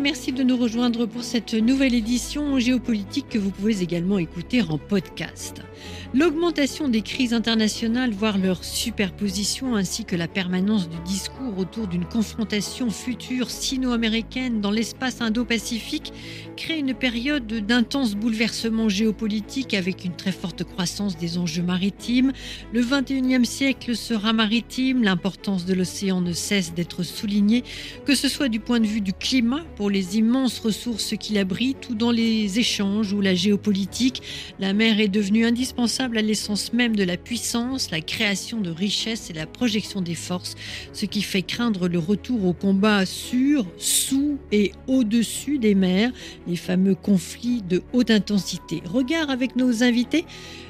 Merci de nous rejoindre pour cette nouvelle édition géopolitique que vous pouvez également écouter en podcast. L'augmentation des crises internationales, voire leur superposition, ainsi que la permanence du discours autour d'une confrontation future sino-américaine dans l'espace indo-pacifique crée une période d'intenses bouleversements géopolitiques avec une très forte croissance des enjeux maritimes. Le 21e siècle sera maritime, l'importance de l'océan ne cesse d'être soulignée, que ce soit du point de vue du climat les immenses ressources qu'il abrite ou dans les échanges ou la géopolitique. La mer est devenue indispensable à l'essence même de la puissance, la création de richesses et la projection des forces, ce qui fait craindre le retour au combat sur, sous et au-dessus des mers, les fameux conflits de haute intensité. Regard avec nos invités,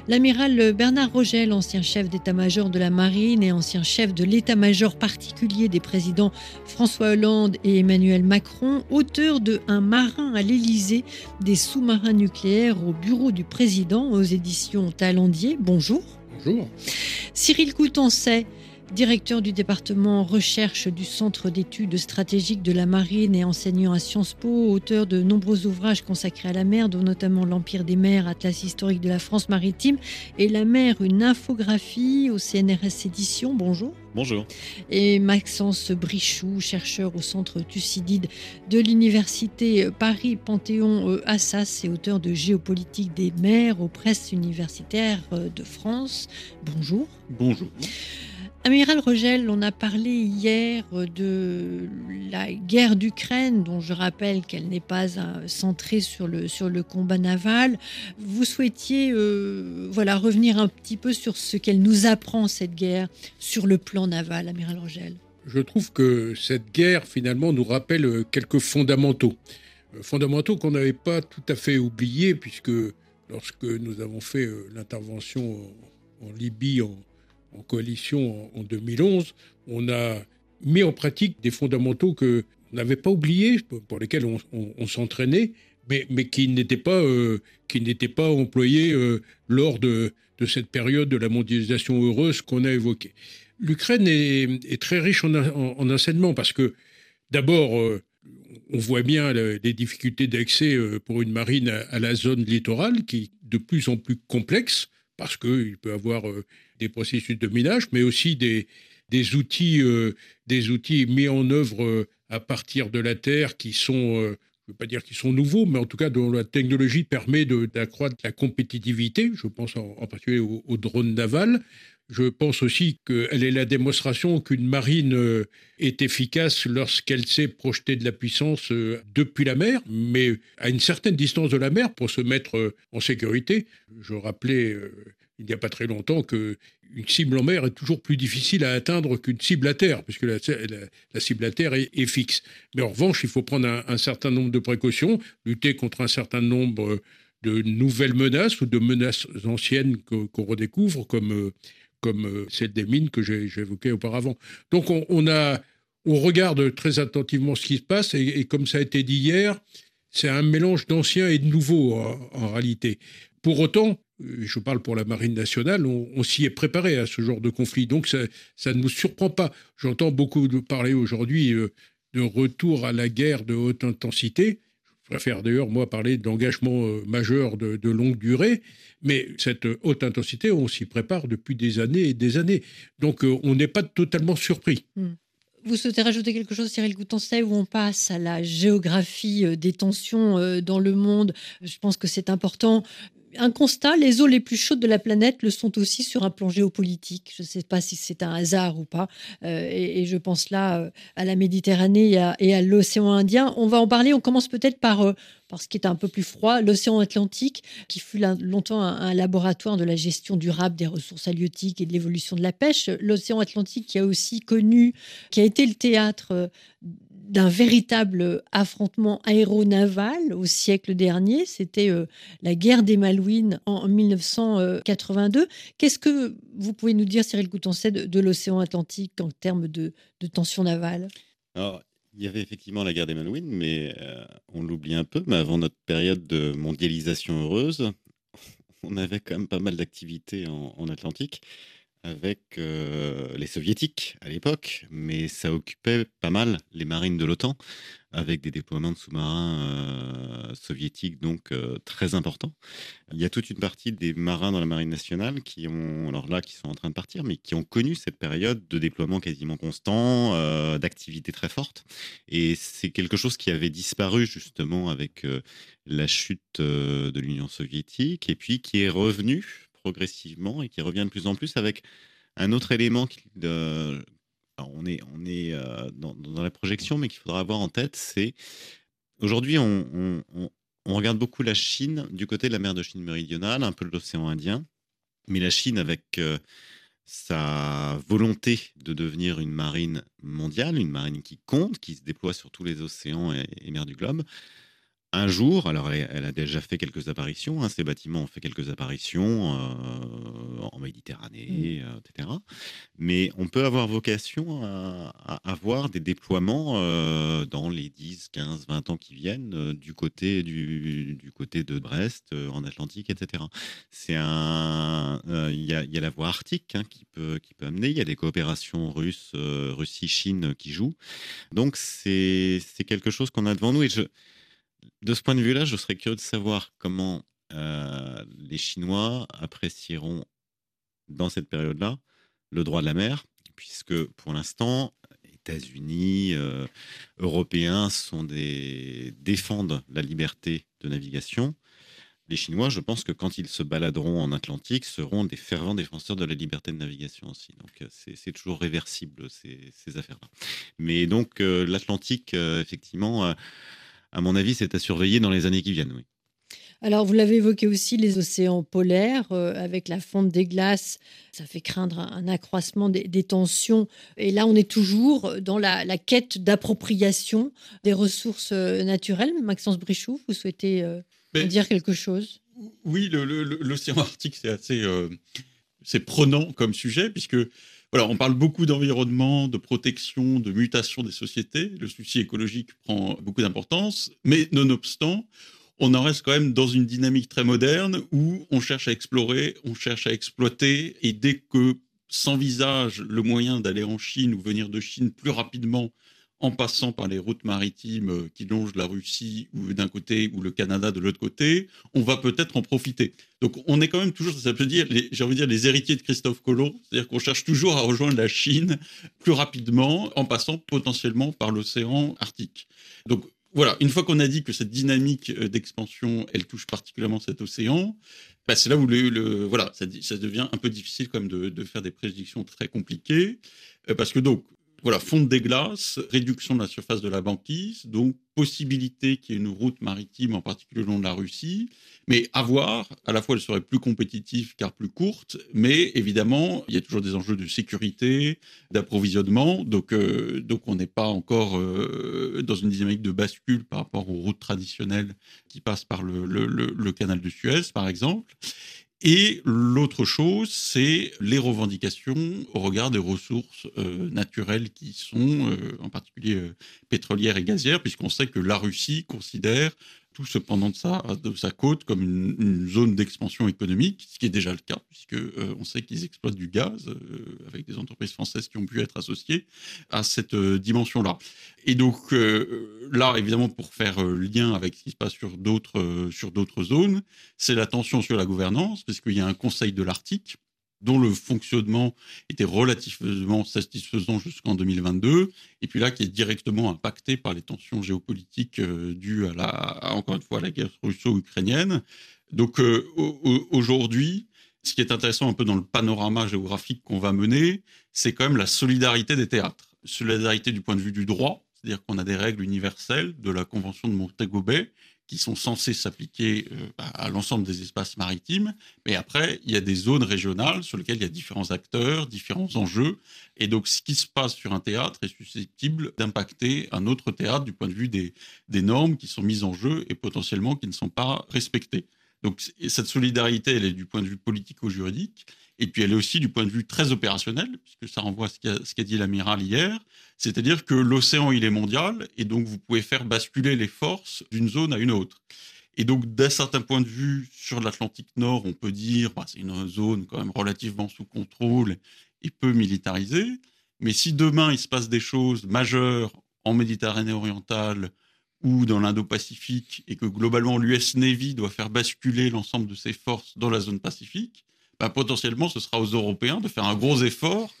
l'amiral Bernard Rogel, ancien chef d'état-major de la marine et ancien chef de l'état-major particulier des présidents François Hollande et Emmanuel Macron, auteur de Un marin à l'Élysée, des sous-marins nucléaires au bureau du président aux éditions Talent bonjour. Bonjour. Cyril Coutancet, directeur du département recherche du Centre d'études stratégiques de la marine et enseignant à Sciences Po, auteur de nombreux ouvrages consacrés à la mer, dont notamment L'Empire des mers, Atlas historique de la France maritime et La mer, une infographie au CNRS Édition. Bonjour. Bonjour. Et Maxence Brichoux, chercheur au Centre Thucydide de l'Université Paris-Panthéon-Assas et auteur de Géopolitique des mers aux presses universitaires de France. Bonjour. Bonjour. Amiral Rogel, on a parlé hier de la guerre d'Ukraine, dont je rappelle qu'elle n'est pas euh, centrée sur le, combat naval. Vous souhaitiez euh, voilà, revenir un petit peu sur ce qu'elle nous apprend, cette guerre, sur le plan naval, Amiral Rogel Je trouve que cette guerre, finalement, nous rappelle euh, quelques fondamentaux. Fondamentaux qu'on n'avait pas tout à fait oubliés, puisque lorsque nous avons fait l'intervention en Libye en en coalition en, 2011, on a mis en pratique des fondamentaux que n'avait pas oubliés, pour lesquels on, s'entraînait, mais, qui n'étaient pas, euh, pas employés euh, lors de, cette période de la mondialisation heureuse qu'on a évoquée. L'Ukraine est, très riche en, en, enseignement parce que, d'abord, euh, on voit bien les difficultés d'accès pour une marine à, la zone littorale qui est de plus en plus complexe parce qu'il peut avoir des processus de minage, mais aussi des, des, outils, euh, des outils mis en œuvre euh, à partir de la Terre qui sont, euh, je ne veux pas dire qu'ils sont nouveaux, mais en tout cas dont la technologie permet d'accroître la compétitivité. Je pense en, particulier aux, aux, drones navals. Je pense aussi qu'elle est la démonstration qu'une marine est efficace lorsqu'elle sait projeter de la puissance depuis la mer, mais à une certaine distance de la mer pour se mettre en sécurité. Je rappelais il n'y a pas très longtemps qu'une cible en mer est toujours plus difficile à atteindre qu'une cible à terre, puisque la, cible à terre est, fixe. Mais en revanche, il faut prendre un, certain nombre de précautions, lutter contre un certain nombre de nouvelles menaces ou de menaces anciennes qu'on redécouvre, comme, comme celle des mines que j'ai évoquées auparavant. Donc on regarde très attentivement ce qui se passe, et, comme ça a été dit hier, c'est un mélange d'anciens et de nouveaux en réalité. Pour autant, je parle pour la Marine nationale, on, s'y est préparé à ce genre de conflit. Donc ça, ne nous surprend pas. J'entends beaucoup parler aujourd'hui euh, de retour à la guerre de haute intensité. Je préfère d'ailleurs, moi, parler d'engagement euh, majeur de, longue durée. Mais cette haute intensité, on s'y prépare depuis des années et des années. Donc euh, on n'est pas totalement surpris. Hmm. Vous souhaitez rajouter quelque chose, Cyril Goutancet, où on passe à la géographie des tensions dans le monde? Je pense que c'est important un constat, les eaux les plus chaudes de la planète le sont aussi sur un plan géopolitique. Je ne sais pas si c'est un hasard ou pas. Euh, et, je pense là euh, à la Méditerranée et à, l'océan Indien. On va en parler. On commence peut-être par, euh, par ce qui est un peu plus froid, l'océan Atlantique, qui fut longtemps un, laboratoire de la gestion durable des ressources halieutiques et de l'évolution de la pêche. L'océan Atlantique qui a aussi connu, qui a été le théâtre d'un véritable affrontement aéronaval au siècle dernier. C'était euh, la guerre des Malouines en, 1982. Qu'est-ce que vous pouvez nous dire, Cyril Coutancet, de, l'océan Atlantique en termes de, de tension navale? Alors, il y avait effectivement la guerre des Malouines, mais euh, on l'oublie un peu. Mais avant notre période de mondialisation heureuse, on avait quand même pas mal d'activités en, Atlantique. Avec les soviétiques à l'époque, mais ça occupait pas mal les marines de l'OTAN avec des déploiements de sous-marins euh, soviétiques donc euh, très importants. Il y a toute une partie des marins dans la marine nationale qui ont, alors là, qui sont en train de partir, mais qui ont connu cette période de déploiement quasiment constant, euh, d'activité très forte. Et c'est quelque chose qui avait disparu justement avec la chute de l'Union soviétique, et puis qui est revenu progressivement et qui revient de plus en plus avec un autre élément qui, on est, on est euh, dans, la projection, mais qu'il faudra avoir en tête, c'est aujourd'hui, on, regarde beaucoup la Chine du côté de la mer de Chine méridionale, un peu de l'océan Indien, mais la Chine avec euh, sa volonté de devenir une marine mondiale, une marine qui compte, qui se déploie sur tous les océans et mers du globe, un jour, alors elle, a déjà fait quelques apparitions, hein, ces bâtiments ont fait quelques apparitions euh, en Méditerranée, mmh. euh, etc. Mais on peut avoir vocation à, avoir des déploiements euh, dans les 10, 15, 20 ans qui viennent du, côté, du, côté de Brest, en Atlantique, etc. C'est un, il y, a, la voie arctique hein, qui, peut, qui peut amener, il y a des coopérations russes, Russie-Chine qui jouent. Donc c'est quelque chose qu'on a devant nous. Et je, de ce point de vue-là, je serais curieux de savoir comment euh, les Chinois apprécieront dans cette période-là le droit de la mer, puisque pour l'instant, États-Unis, euh, Européens sont des défendent la liberté de navigation. Les Chinois, je pense que quand ils se baladeront en Atlantique, seront des fervents défenseurs de la liberté de navigation aussi. Donc euh, c'est toujours réversible ces, affaires-là. Mais donc l'Atlantique, effectivement à mon avis, c'est à surveiller dans les années qui viennent. Oui. Alors, vous l'avez évoqué aussi, les océans polaires, euh, avec la fonte des glaces, ça fait craindre un, accroissement des, tensions. Et là, on est toujours dans la, quête d'appropriation des ressources euh, naturelles. Maxence Brichoux, vous souhaitez euh, dire quelque chose? Oui, l'océan Arctique, c'est assez c'est prenant comme sujet, puisque on parle beaucoup d'environnement, de protection, de mutation des sociétés. Le souci écologique prend beaucoup d'importance, mais nonobstant, on en reste quand même dans une dynamique très moderne où on cherche à explorer, on cherche à exploiter, et dès que s'envisage le moyen d'aller en Chine ou venir de Chine plus rapidement en passant par les routes maritimes euh, qui longent la Russie d'un côté ou le Canada de l'autre côté, on va peut-être en profiter. Donc on est quand même toujours, ça peut dire, j'ai envie de dire, les héritiers de Christophe Colomb, c'est-à-dire qu'on cherche toujours à rejoindre la Chine plus rapidement en passant potentiellement par l'océan Arctique. Donc voilà, une fois qu'on a dit que cette dynamique euh, d'expansion, elle touche particulièrement cet océan, bah, c'est là où le, voilà, ça, devient un peu difficile même de, de faire des prédictions très compliquées, euh, parce que donc voilà, fonte des glaces, réduction de la surface de la banquise, donc possibilité qu'il y ait une route maritime, en particulier le long de la Russie, mais à voir, à la fois elle serait plus compétitive car plus courte, mais évidemment, il y a toujours des enjeux de sécurité, d'approvisionnement, donc, euh, donc on n'est pas encore euh, dans une dynamique de bascule par rapport aux routes traditionnelles qui passent par le, le canal de Suez, par exemple. Et l'autre chose, c'est les revendications au regard des ressources euh, naturelles qui sont, euh, en particulier euh, pétrolières et gazières, puisqu'on sait que la Russie considère tout cependant de sa, de sa côte comme une, zone d'expansion économique, ce qui est déjà le cas, puisque euh, on sait qu'ils exploitent du gaz euh, avec des entreprises françaises qui ont pu être associées à cette euh, dimension-là. Et donc là, évidemment, pour faire lien avec ce qui se passe sur d'autres zones, c'est la tension sur la gouvernance, parce qu'il y a un Conseil de l'Arctique dont le fonctionnement était relativement satisfaisant jusqu'en 2022, et puis là qui est directement impacté par les tensions géopolitiques euh, dues à la, encore une fois, la guerre russo-ukrainienne. Donc euh, aujourd'hui, ce qui est intéressant un peu dans le panorama géographique qu'on va mener, c'est quand même la solidarité des théâtres. Solidarité du point de vue du droit, c'est-à-dire qu'on a des règles universelles de la Convention de Montego Bay qui sont censés s'appliquer euh, à l'ensemble des espaces maritimes. Mais après, il y a des zones régionales sur lesquelles il y a différents acteurs, différents enjeux. Et donc, ce qui se passe sur un théâtre est susceptible d'impacter un autre théâtre du point de vue des normes qui sont mises en jeu et potentiellement qui ne sont pas respectées. Donc, cette solidarité, elle est du point de vue politico-juridique. Et puis elle est aussi du point de vue très opérationnel, puisque ça renvoie à ce qu'a dit l'amiral hier, c'est-à-dire que l'océan, il est mondial, et donc vous pouvez faire basculer les forces d'une zone à une autre. Et donc, d'un certain point de vue, sur l'Atlantique Nord, on peut dire bah, c'est une zone quand même relativement sous contrôle et peu militarisée. Mais si demain il se passe des choses majeures en Méditerranée orientale ou dans l'Indo-Pacifique et que globalement l'US Navy doit faire basculer l'ensemble de ses forces dans la zone Pacifique, bah, potentiellement ce sera aux Européens de faire un gros effort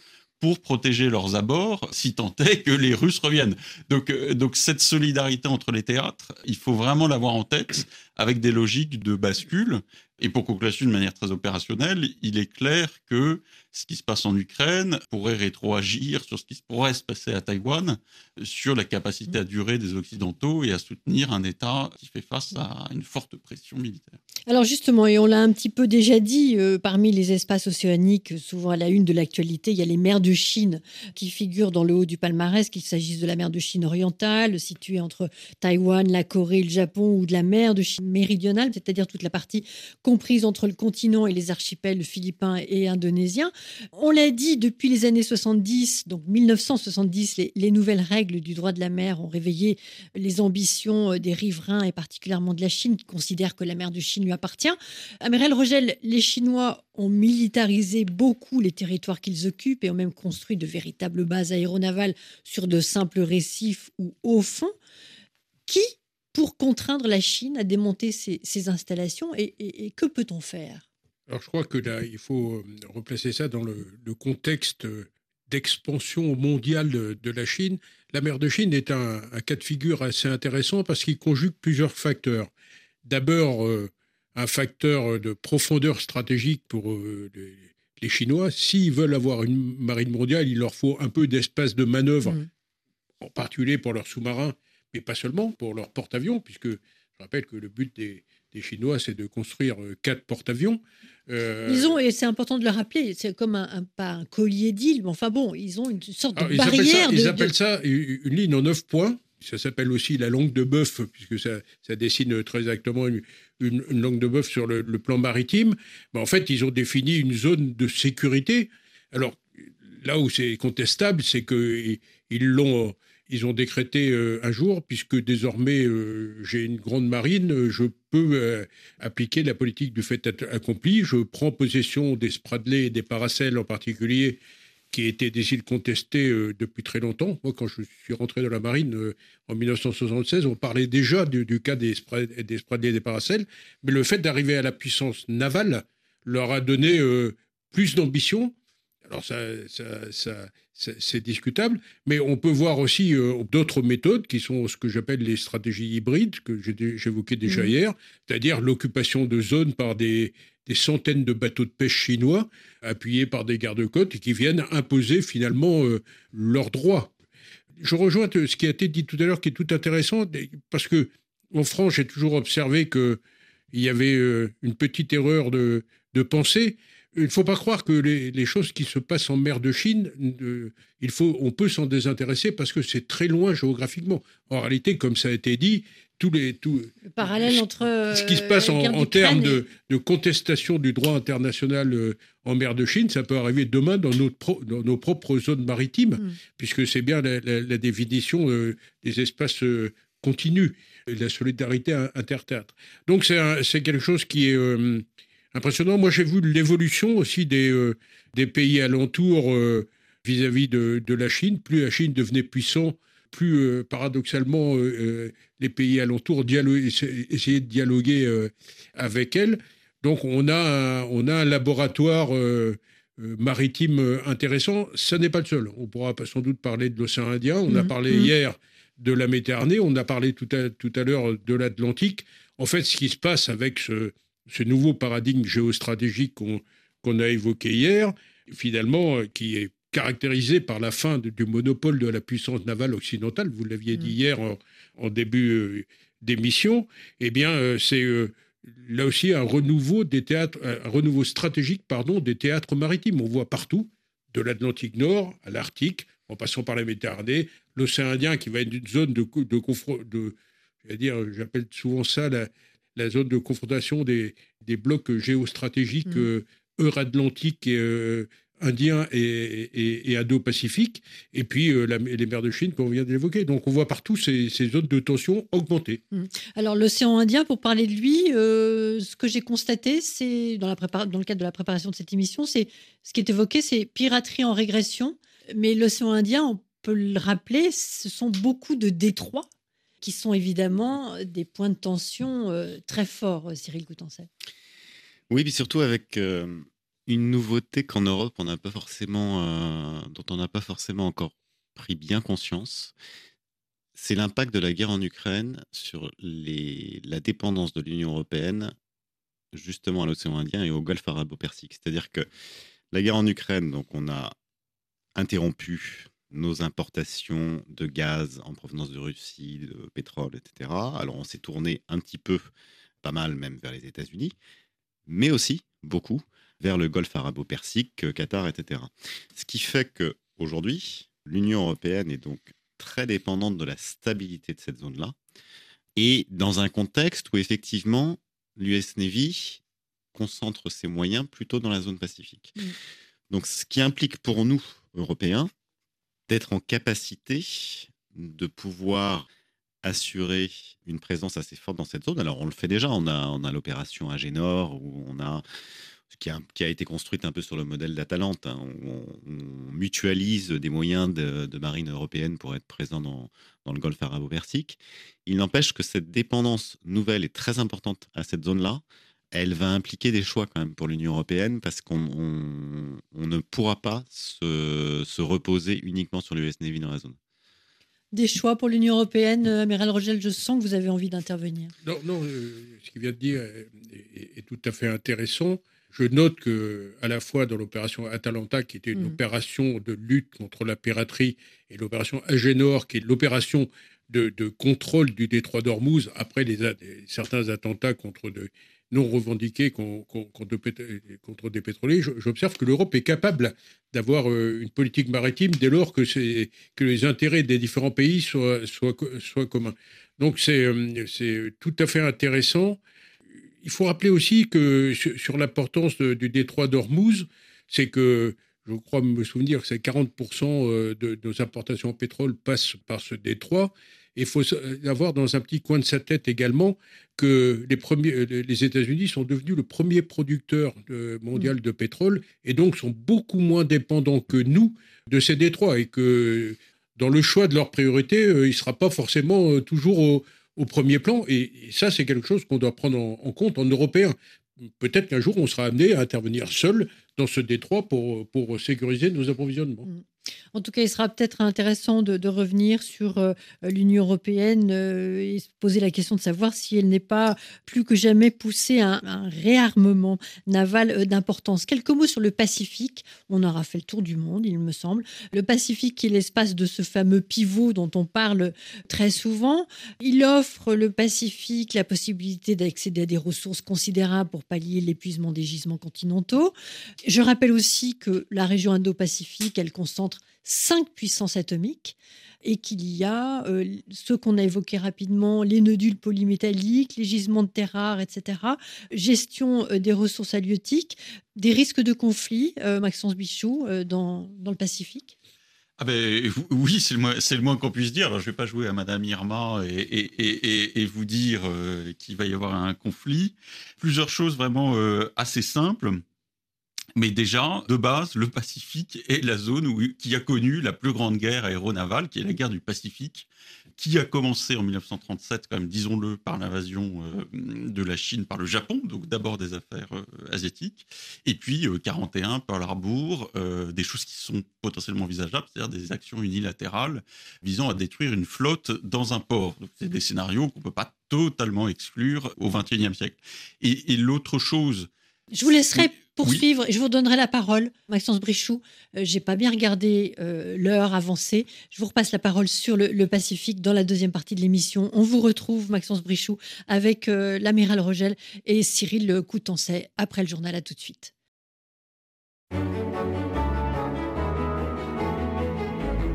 pour protéger leurs abords, si tant est que les Russes reviennent. Donc, euh, donc cette solidarité entre les théâtres, il faut vraiment l'avoir en tête avec des logiques de bascule. Et pour conclure d'une manière très opérationnelle, il est clair que ce qui se passe en Ukraine pourrait rétroagir sur ce qui pourrait se passer à Taïwan, sur la capacité à durer des Occidentaux et à soutenir un État qui fait face à une forte pression militaire. Alors justement, et on l'a un petit peu déjà dit, euh, parmi les espaces océaniques, souvent à la une de l'actualité, il y a les mers de Chine qui figurent dans le haut du palmarès, qu'il s'agisse de la mer de Chine orientale, située entre Taïwan, la Corée, le Japon, ou de la mer de Chine méridionale, c'est-à-dire toute la partie comprise entre le continent et les archipels philippins et indonésiens. On l'a dit, depuis les années 70, donc 1970, les, nouvelles règles du droit de la mer ont réveillé les ambitions euh, des riverains et particulièrement de la Chine qui considèrent que la mer de Chine lui appartient. Amiral Rogel, les Chinois ont militarisé beaucoup les territoires qu'ils occupent et ont même construit de véritables bases aéronavales sur de simples récifs ou au fond. Qui pour contraindre la Chine à démonter ses, installations et que peut-on faire? Alors je crois que là, il faut euh, replacer ça dans le, contexte d'expansion mondiale de, la Chine. La mer de Chine est un, cas de figure assez intéressant parce qu'il conjugue plusieurs facteurs. D'abord, euh, un facteur de profondeur stratégique pour euh, les, Chinois. S'ils veulent avoir une marine mondiale, il leur faut un peu d'espace de manœuvre, mmh. en particulier pour leurs sous-marins, mais pas seulement, pour leurs porte-avions, puisque je rappelle que le but des, des Chinois, c'est de construire quatre porte-avions. Euh, ils ont, et c'est important de le rappeler, c'est comme un, pas un collier d'îles, mais enfin bon, ils ont une sorte de barrière. Ils appellent, ça, une ligne en neuf points. Ça s'appelle aussi la langue de bœuf, puisque ça, ça dessine très exactement une, une, langue de bœuf sur le, plan maritime. Mais en fait, ils ont défini une zone de sécurité. Alors, là où c'est contestable, c'est qu'ils l'ont ils ont décrété euh, un jour, puisque désormais euh, j'ai une grande marine, je peux euh, appliquer la politique du fait accompli. Je prends possession des Spradley et des Paracels en particulier, qui étaient des îles contestées depuis très longtemps. Moi, quand je suis rentré dans la marine en 1976, on parlait déjà du, cas des, des Spradley et des Paracels, mais le fait d'arriver à la puissance navale leur a donné plus d'ambition alors ça, c'est discutable, mais on peut voir aussi euh, d'autres méthodes qui sont ce que j'appelle les stratégies hybrides, que j'évoquais déjà mmh. hier, c'est-à-dire l'occupation de zones par des, centaines de bateaux de pêche chinois appuyés par des gardes-côtes qui viennent imposer finalement euh, leurs droits. Je rejoins ce qui a été dit tout à l'heure, qui est tout intéressant, parce que en France, j'ai toujours observé qu'il y avait euh, une petite erreur de, de pensée il ne faut pas croire que les, choses qui se passent en mer de Chine, il faut, on peut s'en désintéresser parce que c'est très loin géographiquement. En réalité, comme ça a été dit, tous les tout, le parallèle entre ce qui se passe en, termes de, contestation du droit international euh, en mer de Chine, ça peut arriver demain dans, notre dans nos propres zones maritimes, hmm. puisque c'est bien la, définition euh, des espaces euh, continus, la solidarité interthéâtre. Donc c'est quelque chose qui est impressionnant. Moi, j'ai vu l'évolution aussi des, euh, des pays alentours euh, vis-à-vis de, de, la Chine. Plus la Chine devenait puissant, plus euh, paradoxalement les pays alentours essayaient de dialoguer avec elle. Donc, on a un, on a un laboratoire maritime intéressant. Ce n'est pas le seul. On pourra sans doute parler de l'océan Indien. On a mmh. parlé mmh. hier de la Méditerranée. On a parlé tout à, tout à l'heure de l'Atlantique. En fait, ce qui se passe avec ce, ce nouveau paradigme géostratégique qu'on a évoqué hier, finalement, euh, qui est caractérisé par la fin du monopole de la puissance navale occidentale, vous l'aviez dit mm. hier en, début euh, d'émission, eh bien, euh, c'est là aussi un renouveau des théâtres, un renouveau stratégique, pardon, des théâtres maritimes. On voit partout, de l'Atlantique Nord à l'Arctique, en passant par la Méditerranée, l'océan Indien qui va être une zone de, de, de, dire, j'appelle souvent ça la, la zone de confrontation des, des blocs géostratégiques mmh. euh, euratlantiques et euh, Indien et, et, Indo-Pacifique, et puis les mers de Chine qu'on vient d'évoquer. Donc on voit partout ces, zones de tension augmenter. Mmh. Alors l'océan Indien, pour parler de lui, ce que j'ai constaté, c'est dans, dans le cadre de la préparation de cette émission, c'est ce qui est évoqué, c'est piraterie en régression. Mais l'océan Indien, on peut le rappeler, ce sont beaucoup de détroits qui sont évidemment des points de tension euh, très forts, euh, Cyril Coutancet. Oui, mais surtout avec euh, une nouveauté qu'en Europe, on n'a pas forcément, dont on n'a pas forcément encore pris bien conscience. C'est l'impact de la guerre en Ukraine sur les, la dépendance de l'Union européenne justement à l'océan Indien et au golfe arabo-persique. C'est-à-dire que la guerre en Ukraine, donc on a interrompu nos importations de gaz en provenance de Russie, de pétrole, etc. Alors on s'est tourné un petit peu, pas mal même, vers les États-Unis, mais aussi beaucoup vers le Golfe arabo-persique, Qatar, etc. Ce qui fait que aujourd'hui, l'Union européenne est donc très dépendante de la stabilité de cette zone-là, et dans un contexte où effectivement l'US Navy concentre ses moyens plutôt dans la zone pacifique. Mmh. Donc, ce qui implique pour nous, Européens, d'être en capacité de pouvoir assurer une présence assez forte dans cette zone. Alors, on le fait déjà. On a, on a l'opération Agénor, où on a qui a, qui a, été construite un peu sur le modèle d'Atalante. Hein. On, mutualise des moyens de, marine européenne pour être présent dans, dans le golfe arabo-persique. Il n'empêche que cette dépendance nouvelle est très importante à cette zone-là elle va impliquer des choix quand même pour l'Union européenne parce qu'on ne pourra pas se, reposer uniquement sur l'US Navy dans la zone. Des choix pour l'Union européenne, euh, Amiral Rogel, je sens que vous avez envie d'intervenir. Non, non, euh, ce qu'il vient de dire est, tout à fait intéressant. Je note que, à la fois dans l'opération Atalanta, qui était une mm. opération de lutte contre la piraterie, et l'opération Agenor, qui est l'opération de, contrôle du détroit d'Ormuz après les, certains attentats contre de, non revendiqués contre, des pétroliers, j'observe que l'Europe est capable d'avoir euh, une politique maritime dès lors que, les intérêts des différents pays soient, communs. Donc euh, c'est tout à fait intéressant. Il faut rappeler aussi que sur, l'importance du détroit d'Ormuz, c'est que je crois me souvenir que c'est 40% euh, de nos importations en pétrole passent par ce détroit. Il faut avoir dans un petit coin de sa tête également que les, euh, États-Unis sont devenus le premier producteur mondial de pétrole et donc sont beaucoup moins dépendants que nous de ces détroits et que dans le choix de leurs priorités, euh, il ne sera pas forcément euh, toujours au, premier plan. Et, ça, c'est quelque chose qu'on doit prendre en, compte en européen. Peut-être qu'un jour, on sera amené à intervenir seul dans ce détroit pour, pour sécuriser nos approvisionnements. En tout cas, il sera peut-être intéressant de, revenir sur euh, l'Union européenne euh, et se poser la question de savoir si elle n'est pas plus que jamais poussée à un, réarmement naval euh, d'importance. Quelques mots sur le Pacifique. On aura fait le tour du monde, il me semble. Le Pacifique qui est l'espace de ce fameux pivot dont on parle très souvent. Il offre le Pacifique la possibilité d'accéder à des ressources considérables pour pallier l'épuisement des gisements continentaux. Je rappelle aussi que la région Indo-Pacifique, elle concentre cinq puissances atomiques et qu'il y a euh, ce qu'on a évoqué rapidement, les nodules polymétalliques, les gisements de terres rares, etc., gestion euh, des ressources halieutiques, des risques de conflit, euh, Maxence Bichou, dans, dans, le Pacifique ah ben, oui, c'est le moins, le moins qu'on puisse dire. Alors, je ne vais pas jouer à Madame Irma et, et, et, vous dire qu'il va y avoir un conflit. Plusieurs choses vraiment assez simples. Mais déjà, de base, le Pacifique est la zone qui a connu la plus grande guerre aéronavale, qui est la guerre du Pacifique, qui a commencé en 1937, quand même, disons-le, par l'invasion euh, de la Chine par le Japon, donc d'abord des affaires euh, asiatiques, et puis 41, euh, Pearl Harbor, des choses qui sont potentiellement envisageables, c'est-à-dire des actions unilatérales visant à détruire une flotte dans un port. C'est des scénarios qu'on ne peut pas totalement exclure au XXIe siècle. Et l'autre chose... Je vous laisserai poursuivre. Je vous donnerai la parole, Maxence Brichoux. Je euh, J'ai pas bien regardé euh, l'heure avancée. Je vous repasse la parole sur le, Pacifique dans la deuxième partie de l'émission. On vous retrouve, Maxence Brichoux, avec euh, l'amiral Rogel et Cyril Coutancet après le journal. À tout de suite.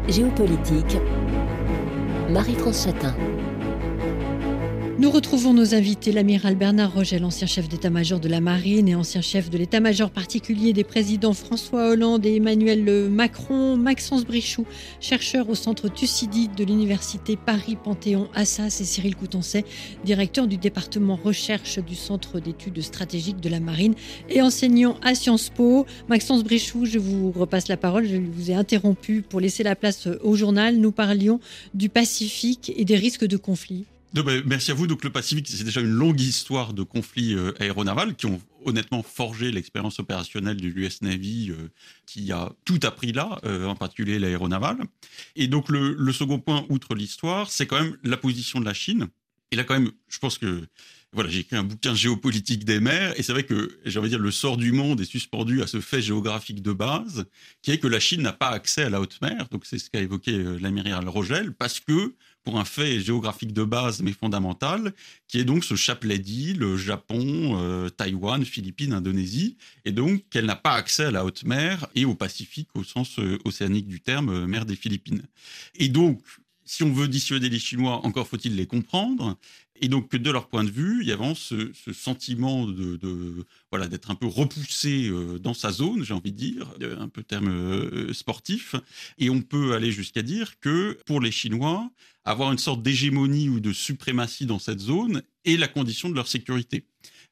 Géopolitique. Marie-France Chatin. Nous retrouvons nos invités, l'amiral Bernard Rogel, ancien chef d'état-major de la marine et ancien chef de l'état-major particulier des présidents François Hollande et Emmanuel Macron, Maxence Brichoux, chercheur au centre Thucydide de l'université Paris-Panthéon-Assas et Cyril Coutancet, directeur du département recherche du centre d'études stratégiques de la marine et enseignant à Sciences Po. Maxence Brichoux, je vous repasse la parole, je vous ai interrompu pour laisser la place au journal. Nous parlions du Pacifique et des risques de conflit. Merci à vous. Donc le Pacifique, c'est déjà une longue histoire de conflits euh, aéronavals qui ont honnêtement forgé l'expérience opérationnelle de l'US Navy, euh, qui a tout appris là, euh, en particulier l'aéronaval. Et donc le, second point, outre l'histoire, c'est quand même la position de la Chine. Et là quand même, je pense que voilà, j'ai écrit un bouquin géopolitique des mers, et c'est vrai que, j'ai dire, le sort du monde est suspendu à ce fait géographique de base, qui est que la Chine n'a pas accès à la haute mer, donc c'est ce qu'a évoqué l'amiral Rogel, parce que un fait géographique de base mais fondamental, qui est donc ce chapelet d'îles, Japon, euh, Taïwan, Philippines, Indonésie, et donc qu'elle n'a pas accès à la haute mer et au Pacifique au sens euh, océanique du terme, euh, mer des Philippines. Et donc, si on veut dissuader les Chinois, encore faut-il les comprendre. Et donc, de leur point de vue, il y a ce, ce sentiment de, voilà d'être un peu repoussé euh, dans sa zone, j'ai envie de dire, un peu terme euh, sportif. Et on peut aller jusqu'à dire que pour les Chinois, avoir une sorte d'hégémonie ou de suprématie dans cette zone est la condition de leur sécurité.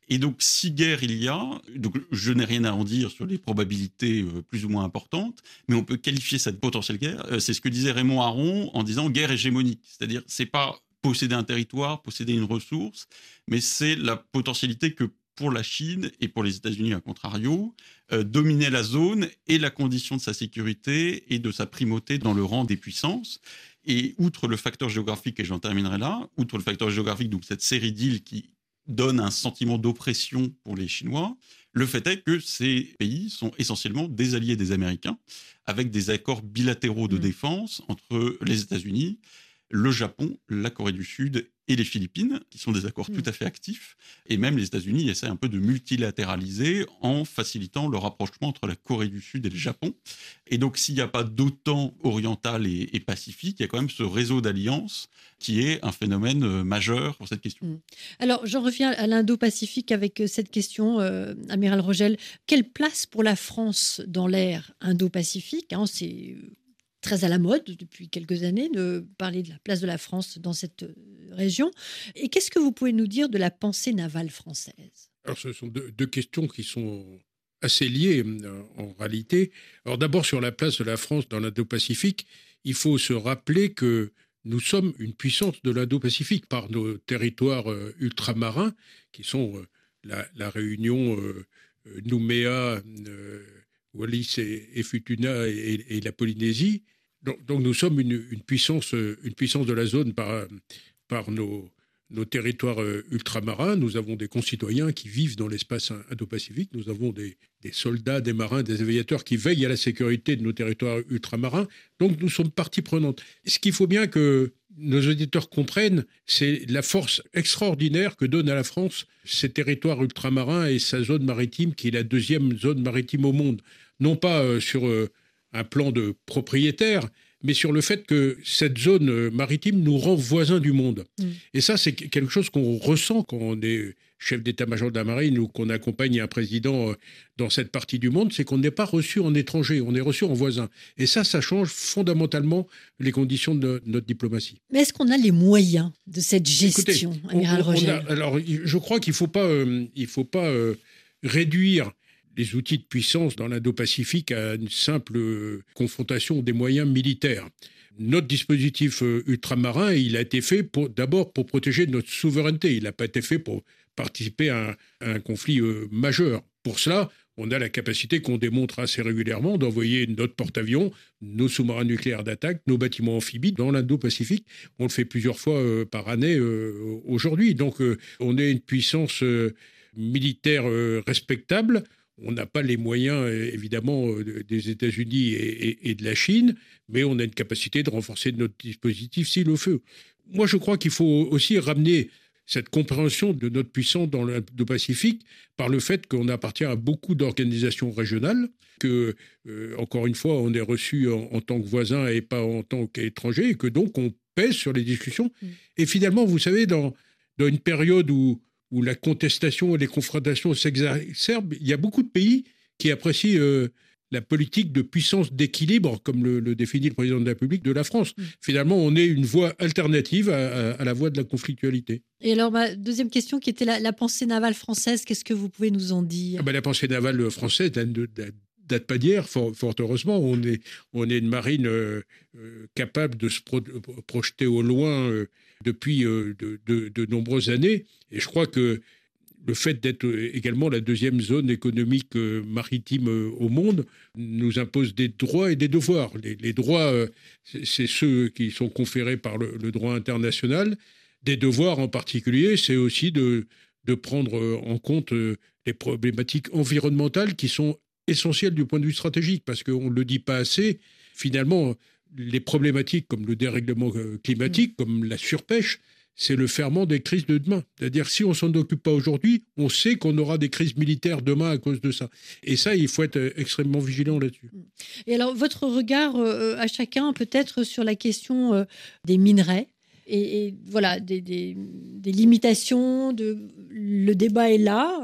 Et donc, si guerre il y a, donc je n'ai rien à en dire sur les probabilités euh, plus ou moins importantes, mais on peut qualifier cette potentielle guerre. c'est ce que disait Raymond Aron en disant guerre hégémonique. C'est-à-dire, c'est pas posséder un territoire, posséder une ressource, mais c'est la potentialité que pour la Chine et pour les États-Unis, à contrario, euh, dominer la zone est la condition de sa sécurité et de sa primauté dans le rang des puissances. Et outre le facteur géographique, et j'en terminerai là, outre le facteur géographique, donc cette série d'îles qui donne un sentiment d'oppression pour les Chinois, le fait est que ces pays sont essentiellement des alliés des Américains, avec des accords bilatéraux de mmh. défense entre les États-Unis le Japon, la Corée du Sud et les Philippines, qui sont des accords tout hmm. à fait actifs. Et même les États-Unis essaient un peu de multilatéraliser en facilitant le rapprochement entre la Corée du Sud et le Japon. Et donc, s'il n'y a pas d'OTAN oriental et, pacifique, il y a quand même ce réseau d'alliances qui est un phénomène euh, majeur pour cette question. Hmm. Alors, j'en reviens à l'Indo-Pacifique avec euh, cette question, euh, Amiral Rogel. Quelle place pour la France dans l'ère Indo-Pacifique hein, C'est très à la mode depuis quelques années de parler de la place de la France dans cette euh, région. Et qu'est-ce que vous pouvez nous dire de la pensée navale française? Alors, ce sont deux, questions qui sont assez liées euh, en réalité. Alors, d'abord, sur la place de la France dans l'Indo-Pacifique, il faut se rappeler que nous sommes une puissance de l'Indo-Pacifique par nos territoires euh, ultramarins, qui sont la, Réunion, Nouméa, Wallis et, Futuna et, la Polynésie, donc, nous sommes une, puissance, une puissance de la zone par, nos, territoires euh, ultramarins. Nous avons des concitoyens qui vivent dans l'espace Indo-Pacifique. Nous avons des, soldats, des marins, des aviateurs qui veillent à la sécurité de nos territoires ultramarins. Donc nous sommes partie prenante. Ce qu'il faut bien que nos auditeurs comprennent, c'est la force extraordinaire que donne à la France ses territoires ultramarins et sa zone maritime, qui est la deuxième zone maritime au monde. Non pas euh, sur... Euh, un plan de propriétaire, mais sur le fait que cette zone euh, maritime nous rend voisins du monde. Mm. Et ça, c'est quelque chose qu'on ressent quand on est chef d'état-major de la marine ou qu'on accompagne un président euh, dans cette partie du monde, c'est qu'on n'est pas reçu en étranger, on est reçu en voisin. Et ça, ça change fondamentalement les conditions de notre diplomatie. Mais est-ce qu'on a les moyens de cette gestion, Amiral Roger Alors, je crois qu'il ne faut pas, euh, il faut pas réduire les outils de puissance dans l'Indo-Pacifique à une simple euh, confrontation des moyens militaires. Notre dispositif euh, ultramarin, il a été fait d'abord pour protéger notre souveraineté. Il n'a pas été fait pour participer à un, conflit euh, majeur. Pour cela, on a la capacité qu'on démontre assez régulièrement d'envoyer notre porte-avions, nos sous-marins nucléaires d'attaque, nos bâtiments amphibies dans l'Indo-Pacifique. On le fait plusieurs fois par année aujourd'hui. Donc on est une puissance militaire respectable. On n'a pas les moyens, euh, évidemment, euh, des États-Unis et, de la Chine, mais on a une capacité de renforcer notre dispositif s'il le feu. Moi, je crois qu'il faut aussi ramener cette compréhension de notre puissance dans l'Indo-Pacifique par le fait qu'on appartient à beaucoup d'organisations régionales, que, euh, encore une fois, on est reçu en, tant que voisin et pas en tant qu'étranger, et que donc on pèse sur les discussions. Mm. Et finalement, vous savez, dans, dans une période où, où la contestation et les confrontations s'exacerbent, il y a beaucoup de pays qui apprécient euh, la politique de puissance d'équilibre, comme le, définit le président de la République de la France. Mm. Finalement, on est une voie alternative à, la voie de la conflictualité. Et alors, ma deuxième question, qui était la, pensée navale française, qu'est-ce que vous pouvez nous en dire? Ah ben, La pensée navale française date pas d'hier, fort, heureusement. On est, on est une marine euh, euh, capable de se projeter au loin depuis de, de, nombreuses années. Et je crois que le fait d'être également la deuxième zone économique euh, maritime euh, au monde nous impose des droits et des devoirs. Les, droits, euh, c'est ceux qui sont conférés par le, droit international. Des devoirs en particulier, c'est aussi de, de prendre en compte les problématiques environnementales qui sont essentielles du point de vue stratégique, parce qu'on ne le dit pas assez. Finalement, les problématiques comme le dérèglement climatique, mmh. comme la surpêche, c'est le ferment des crises de demain. C'est-à-dire, si on s'en occupe pas aujourd'hui, on sait qu'on aura des crises militaires demain à cause de ça. Et ça, il faut être euh, extrêmement vigilant là-dessus. Et alors, votre regard euh, à chacun, peut-être sur la question euh, des minerais et, voilà, des, limitations. De, le débat est là.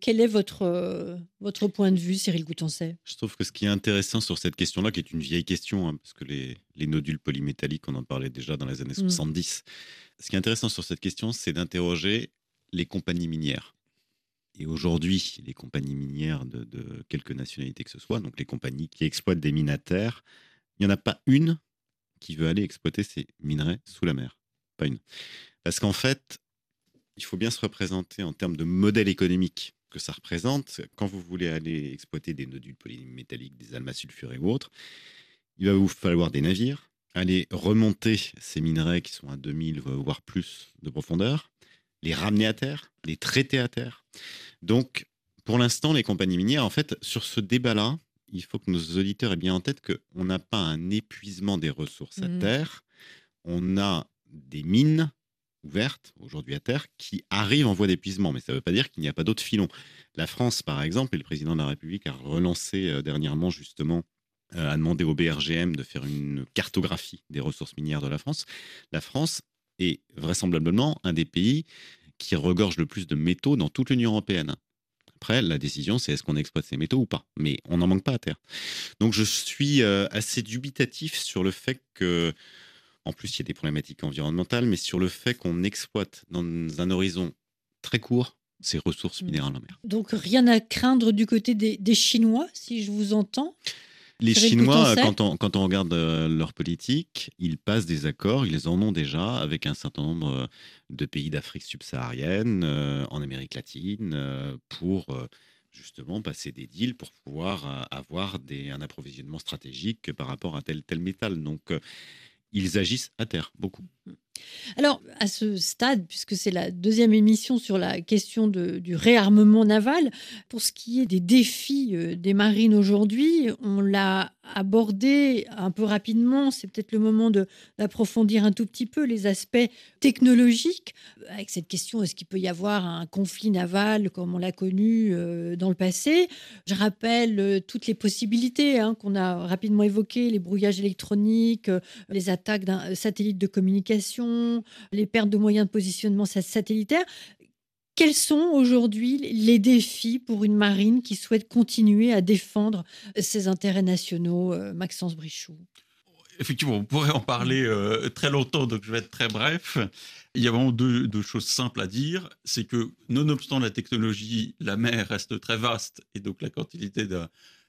quel est votre, votre point de vue, Cyril Goutancet Je trouve que ce qui est intéressant sur cette question-là, qui est une vieille question, hein, parce que les, nodules polymétalliques, on en parlait déjà dans les années 70, mm. Ce qui est intéressant sur cette question, c'est d'interroger les compagnies minières. Et aujourd'hui, les compagnies minières de, de, quelque nationalité que ce soit, donc les compagnies qui exploitent des mines à terre, il n'y en a pas une qui veut aller exploiter ces minerais sous la mer. Pas une. Parce qu'en fait, il faut bien se représenter en termes de modèle économique que ça représente. Quand vous voulez aller exploiter des nodules polymétalliques, des almas sulfurés ou autres, il va vous falloir des navires, aller remonter ces minerais qui sont à 2000 voire plus de profondeur, les ramener à terre, les traiter à terre. Donc, pour l'instant, les compagnies minières, en fait, sur ce débat-là, il faut que nos auditeurs aient bien en tête qu'on n'a pas un épuisement des ressources à mmh. terre, on a des mines ouvertes aujourd'hui à terre qui arrivent en voie d'épuisement, mais ça ne veut pas dire qu'il n'y a pas d'autres filons. La France, par exemple, et le président de la République a relancé euh, dernièrement justement euh, a demandé au BRGM de faire une cartographie des ressources minières de la France. La France est vraisemblablement un des pays qui regorge le plus de métaux dans toute l'Union européenne. Après, la décision, c'est est-ce qu'on exploite ces métaux ou pas. Mais on n'en manque pas à terre. Donc je suis euh, assez dubitatif sur le fait que, en plus, il y a des problématiques environnementales, mais sur le fait qu'on exploite dans un horizon très court ces ressources mmh. minérales en mer. Donc rien à craindre du côté des Chinois, si je vous entends? Les Chinois, quand on, quand on regarde euh, leur politique, ils passent des accords, ils en ont déjà avec un certain nombre euh, de pays d'Afrique subsaharienne, euh, en Amérique latine, pour justement passer des deals pour pouvoir avoir des, un approvisionnement stratégique par rapport à tel tel métal. Donc, ils agissent à terre, beaucoup. Alors, à ce stade, puisque c'est la deuxième émission sur la question du réarmement naval, pour ce qui est des défis des marines aujourd'hui, on l'a abordé un peu rapidement. C'est peut-être le moment d'approfondir un tout petit peu les aspects technologiques avec cette question est-ce qu'il peut y avoir un conflit naval comme on l'a connu euh, dans le passé? Je rappelle euh, toutes les possibilités hein, qu'on a rapidement évoquées les brouillages électroniques, euh, les attaques d'un satellite de communication, les pertes de moyens de positionnement satellitaire. Quels sont aujourd'hui les défis pour une marine qui souhaite continuer à défendre ses intérêts nationaux, euh, Maxence Brichoux Effectivement, on pourrait en parler euh, très longtemps, donc je vais être très bref. Il y a vraiment deux, choses simples à dire. C'est que, nonobstant la technologie, la mer reste très vaste et donc la quantité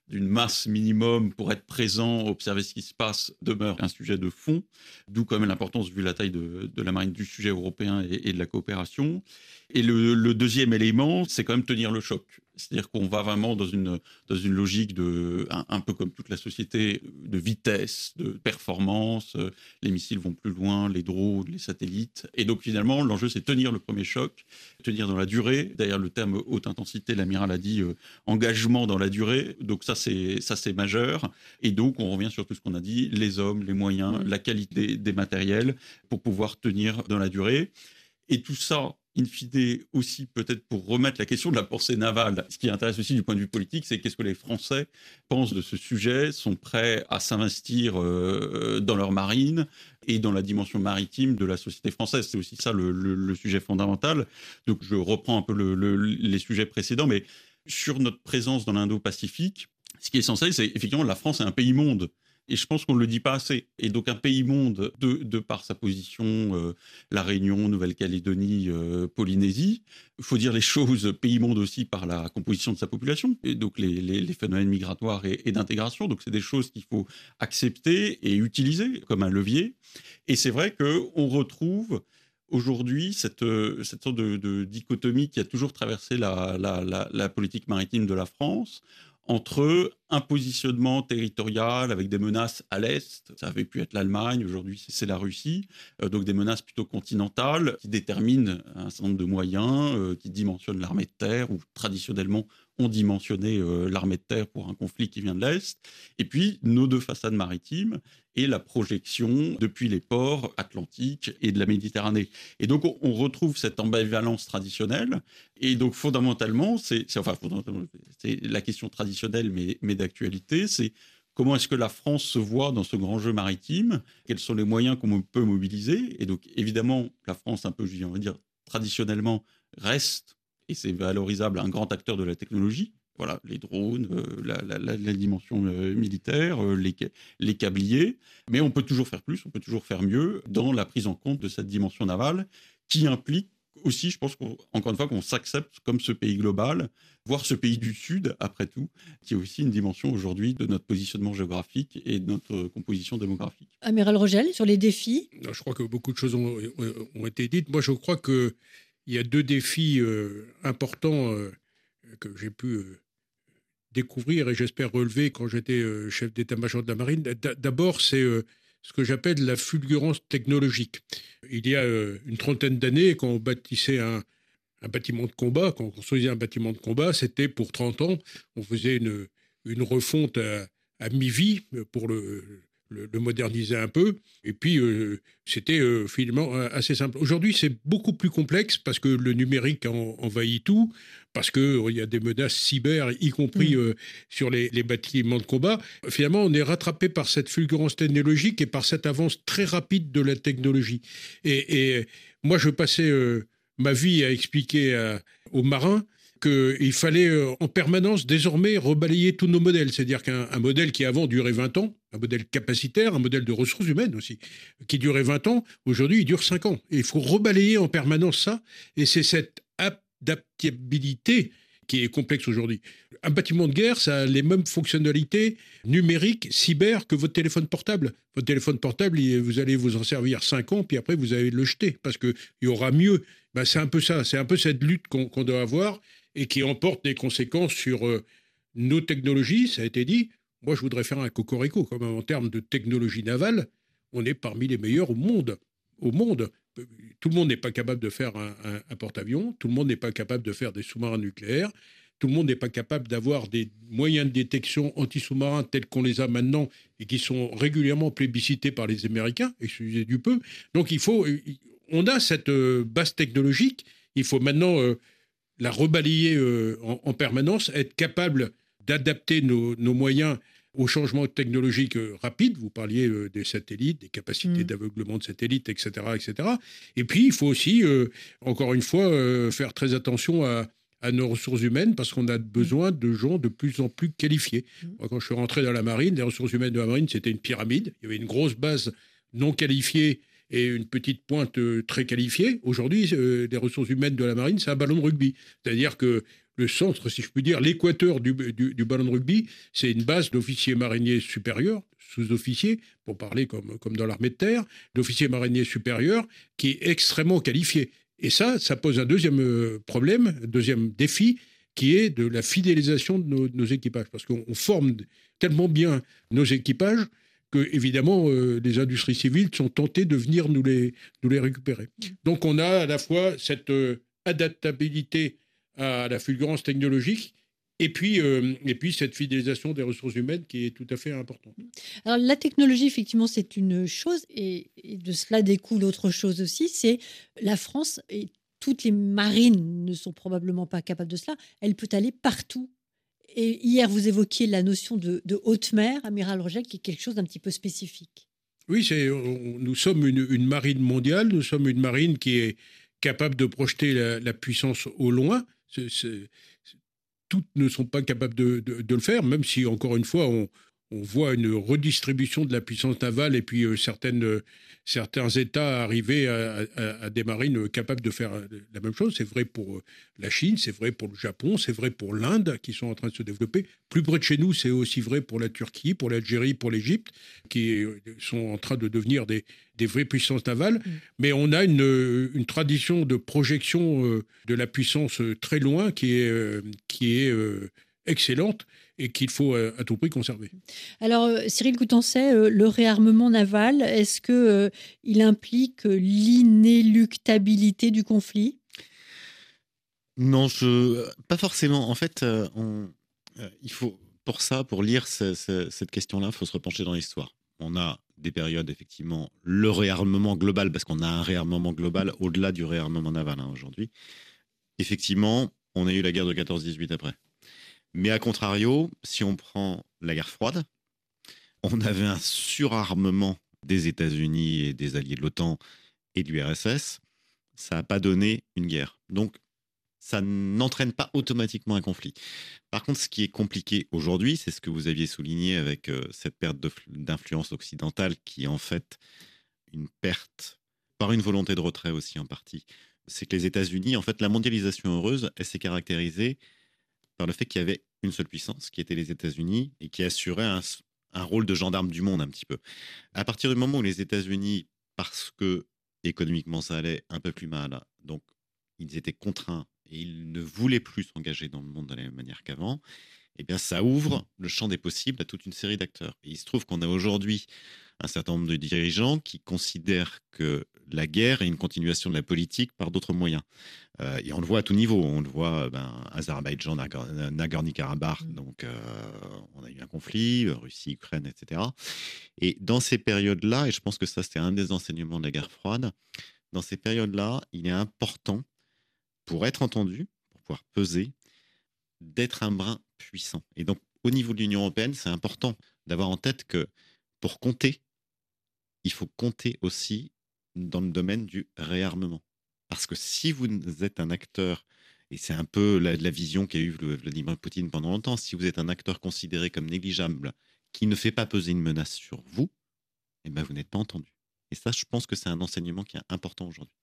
d'une masse minimum pour être présent, observer ce qui se passe, demeure un sujet de fond, d'où quand même l'importance, vu la taille de, la marine, du sujet européen et de la coopération. Et le, deuxième élément, c'est quand même tenir le choc. C'est-à-dire qu'on va vraiment dans une, dans une logique de, un, peu comme toute la société, de vitesse, de performance. Les missiles vont plus loin, les drones, les satellites. Et donc finalement, l'enjeu, c'est tenir le premier choc, tenir dans la durée. D'ailleurs, le terme haute intensité, l'amiral a dit euh, engagement dans la durée. Donc ça, c'est ça, c'est majeur. Et donc, on revient sur tout ce qu'on a dit les hommes, les moyens, la qualité des matériels pour pouvoir tenir dans la durée. Et tout ça, in aussi peut-être pour remettre la question de la pensée navale. Ce qui intéresse aussi du point de vue politique, c'est qu'est-ce que les Français pensent de ce sujet, sont prêts à s'investir euh, dans leur marine et dans la dimension maritime de la société française. C'est aussi ça le, sujet fondamental. Donc je reprends un peu les sujets précédents, mais sur notre présence dans l'Indo-Pacifique, ce qui est essentiel, c'est effectivement la France est un pays monde. Et je pense qu'on ne le dit pas assez. Et donc un pays monde, de, par sa position, euh, la Réunion, Nouvelle-Calédonie, euh, Polynésie, il faut dire les choses, pays monde aussi par la composition de sa population, et donc les, phénomènes migratoires et, d'intégration. Donc c'est des choses qu'il faut accepter et utiliser comme un levier. Et c'est vrai qu'on retrouve aujourd'hui cette, cette sorte de, dichotomie qui a toujours traversé la, la politique maritime de la France entre un positionnement territorial avec des menaces à l'Est, ça avait pu être l'Allemagne, aujourd'hui c'est la Russie, euh, donc des menaces plutôt continentales qui déterminent un certain nombre de moyens, euh, qui dimensionnent l'armée de terre, ou traditionnellement ont dimensionné euh, l'armée de terre pour un conflit qui vient de l'Est, et puis nos deux façades maritimes et la projection depuis les ports atlantiques et de la Méditerranée. Et donc on, retrouve cette ambivalence traditionnelle, et donc fondamentalement, c'est enfin, la question traditionnelle, mais, mais d'actualité, c'est comment est-ce que la France se voit dans ce grand jeu maritime, quels sont les moyens qu'on peut mobiliser, et donc évidemment, la France, un peu, je dire, traditionnellement, reste et c'est valorisable, un grand acteur de la technologie. Voilà, les drones, euh, la, dimension euh, militaire, euh, les, les câbliers. Mais on peut toujours faire plus, on peut toujours faire mieux dans la prise en compte de cette dimension navale qui implique aussi, je pense encore une fois, qu'on s'accepte comme ce pays global, voire ce pays du Sud, après tout, qui est aussi une dimension aujourd'hui de notre positionnement géographique et de notre composition démographique. Amiral Rogel, sur les défis? Je crois que beaucoup de choses ont, ont été dites. Moi, je crois que il y a deux défis euh, importants euh, que j'ai pu euh, découvrir et j'espère relever quand j'étais chef d'état-major de la marine. D'abord, c'est ce que j'appelle la fulgurance technologique. Il y a une trentaine d'années, quand on bâtissait un, bâtiment de combat, quand on construisait un bâtiment de combat, c'était pour 30 ans, on faisait une, refonte à mi-vie pour le, le, moderniser un peu. Et puis, euh, c'était euh, finalement euh, assez simple. Aujourd'hui, c'est beaucoup plus complexe parce que le numérique envahit tout, parce qu'il y a des menaces cyber, y compris mm. sur les, bâtiments de combat. Finalement, on est rattrapé par cette fulgurance technologique et par cette avance très rapide de la technologie. Et, moi, je passais ma vie à expliquer aux marins qu'il fallait euh, en permanence désormais rebalayer tous nos modèles. C'est-à-dire qu'un modèle qui avant durait 20 ans, un modèle capacitaire, un modèle de ressources humaines aussi, qui durait 20 ans, aujourd'hui il dure 5 ans. Et il faut rebalayer en permanence ça. Et c'est cette adaptabilité qui est complexe aujourd'hui. Un bâtiment de guerre, ça a les mêmes fonctionnalités numériques, cyber, que votre téléphone portable. Votre téléphone portable, vous allez vous en servir 5 ans, puis après vous allez le jeter, parce qu'il y aura mieux. Ben, c'est un peu ça, c'est un peu cette lutte qu'on doit avoir et qui emporte des conséquences sur euh, nos technologies, ça a été dit. Moi, je voudrais faire un cocorico, comme en termes de technologie navale, on est parmi les meilleurs au monde. Au monde. Tout le monde n'est pas capable de faire un, porte-avions, tout le monde n'est pas capable de faire des sous-marins nucléaires, tout le monde n'est pas capable d'avoir des moyens de détection anti-sous-marins tels qu'on les a maintenant et qui sont régulièrement plébiscités par les Américains, excusez du peu. Donc il faut, on a cette euh, base technologique, il faut maintenant euh, la rebalayer euh, en, permanence, être capable d'adapter nos, moyens aux changements technologiques euh, rapides. Vous parliez euh, des satellites, des capacités mm. d'aveuglement de satellites, etc., etc. Et puis, il faut aussi, encore une fois, faire très attention à, nos ressources humaines parce qu'on a besoin de gens de plus en plus qualifiés. Mm. quand je suis rentré dans la marine, les ressources humaines de la marine, c'était une pyramide. Il y avait une grosse base non qualifiée et une petite pointe euh, très qualifiée. Aujourd'hui, euh, les ressources humaines de la marine, c'est un ballon de rugby. C'est-à-dire que le centre, si je puis dire, l'équateur du, ballon de rugby, c'est une base d'officiers mariniers supérieurs, sous-officiers, pour parler comme, comme dans l'armée de terre, d'officiers mariniers supérieurs, qui est extrêmement qualifié. Et ça, ça pose un deuxième euh, problème, un deuxième défi, qui est de la fidélisation de nos équipages. Parce qu'on forme tellement bien nos équipages que évidemment euh, les industries civiles sont tentées de venir nous les, récupérer. Donc on a à la fois cette euh, adaptabilité à la fulgurance technologique et puis, euh, et puis cette fidélisation des ressources humaines qui est tout à fait importante. Alors la technologie, effectivement, c'est une chose, et, et de cela découle autre chose aussi, c'est la France est toutes les marines ne sont probablement pas capables de cela. Elle peut aller partout. Et hier, vous évoquiez la notion de, haute mer, amiral Rogel, qui est quelque chose d'un petit peu spécifique. Oui, nous sommes une, marine mondiale, nous sommes une marine qui est capable de projeter la, puissance au loin. toutes ne sont pas capables de, le faire, même si, encore une fois, on, on voit une redistribution de la puissance navale et puis euh, certaines, euh, certains États arriver à, des marines capables de faire euh, la même chose. C'est vrai pour la Chine, c'est vrai pour le Japon, c'est vrai pour l'Inde qui sont en train de se développer. Plus près de chez nous, c'est aussi vrai pour la Turquie, pour l'Algérie, pour l'Égypte, qui sont en train de devenir des, des vraies puissances navales. Mm. Mais on a une, une, tradition de projection de la puissance très loin qui est, qui est excellente et qu'il faut euh, à tout prix conserver. Alors, euh, Cyril Coutancet, euh, le réarmement naval, est-ce que il implique l'inéluctabilité du conflit? Non, je, pas forcément. En fait, on, il faut, pour ça, pour lire cette question-là, il faut se repencher dans l'histoire. On a des périodes, effectivement, le réarmement global, parce qu'on a un réarmement global au-delà du réarmement naval hein, aujourd'hui. Effectivement, on a eu la guerre de 14-18 après. Mais à contrario, si on prend la guerre froide, on avait un surarmement des États-Unis et des alliés de l'OTAN et du RSS. Ça n'a pas donné une guerre. Donc, ça n'entraîne pas automatiquement un conflit. Par contre, ce qui est compliqué aujourd'hui, c'est ce que vous aviez souligné avec euh, cette perte d'influence occidentale qui est en fait une perte par une volonté de retrait aussi en partie. C'est que les États-Unis, en fait, la mondialisation heureuse, elle s'est caractérisée par le fait qu'il y avait une seule puissance, qui était les États-Unis, et qui assurait un, rôle de gendarme du monde un petit peu. À partir du moment où les États-Unis, parce que économiquement ça allait un peu plus mal, donc ils étaient contraints et ils ne voulaient plus s'engager dans le monde de la même manière qu'avant, eh bien ça ouvre le champ des possibles à toute une série d'acteurs. Et il se trouve qu'on a aujourd'hui un certain nombre de dirigeants qui considèrent que la guerre est une continuation de la politique par d'autres moyens. Euh, et on le voit à tout niveau. On le voit, ben, Azerbaïdjan, Nagorno-Karabakh, mm. donc euh, on a eu un conflit, Russie, Ukraine, etc. Et dans ces périodes-là, et je pense que ça c'était un des enseignements de la guerre froide, dans ces périodes-là, il est important, pour être entendu, pour pouvoir peser, d'être un brin puissant. Et donc, au niveau de l'Union européenne, c'est important d'avoir en tête que pour compter, il faut compter aussi dans le domaine du réarmement. Parce que si vous êtes un acteur, et c'est un peu la, vision qu'a eu Vladimir Poutine pendant longtemps, si vous êtes un acteur considéré comme négligeable, qui ne fait pas peser une menace sur vous, eh ben vous n'êtes pas entendu. Et ça, je pense que c'est un enseignement qui est important aujourd'hui.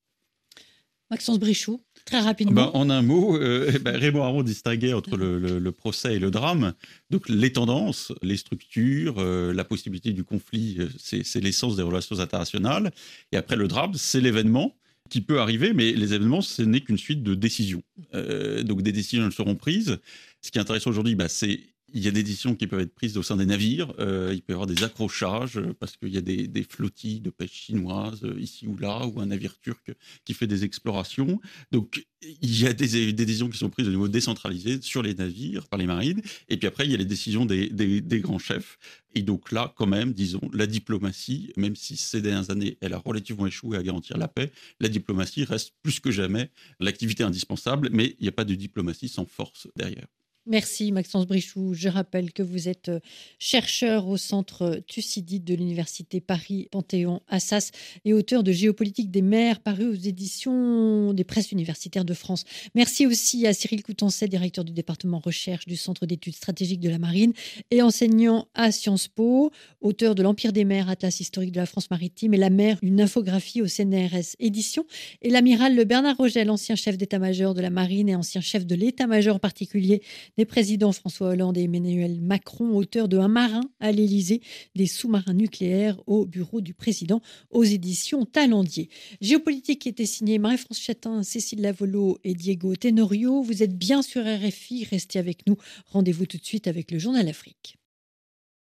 Maxence Brichoux, très rapidement. Ben, en un mot, euh, eh ben, Raymond Aron distinguait entre le, procès et le drame. Donc les tendances, les structures, euh, la possibilité du conflit, euh, c'est l'essence des relations internationales. Et après le drame, c'est l'événement qui peut arriver, mais les événements, ce n'est qu'une suite de décisions. donc des décisions seront prises. Ce qui est intéressant aujourd'hui, bah, c'est il y a des décisions qui peuvent être prises au sein des navires. Euh, il peut y avoir des accrochages euh, parce qu'il y a des, flottilles de pêche chinoise euh, ici ou là, ou un navire turc qui fait des explorations. Donc, il y a des, décisions qui sont prises au niveau décentralisé sur les navires par les marines. Et puis après, il y a les décisions des, des grands chefs. Et donc là, quand même, disons, la diplomatie, même si ces dernières années, elle a relativement échoué à garantir la paix, la diplomatie reste plus que jamais l'activité indispensable, mais il n'y a pas de diplomatie sans force derrière. Merci Maxence Brichoux. Je rappelle que vous êtes euh, chercheur au centre Thucydide de l'Université Paris-Panthéon-Assas et auteur de Géopolitique des mers paru aux éditions des presses universitaires de France. Merci aussi à Cyril Coutancet, directeur du département recherche du Centre d'études stratégiques de la marine et enseignant à Sciences Po, auteur de l'Empire des mers, Atlas historique de la France maritime et la mer, une infographie au CNRS édition, et l'amiral Bernard Rogel, ancien chef d'état-major de la marine et ancien chef de l'état-major en particulier des présidents François Hollande et Emmanuel Macron, auteur de Un marin à l'Élysée, des sous-marins nucléaires au bureau du président aux éditions Talendier. Géopolitique était signé Marie-France Chatin, Cécile Lavolo et Diego Tenorio. Vous êtes bien sur RFI, restez avec nous. Rendez-vous tout de suite avec le Journal Afrique.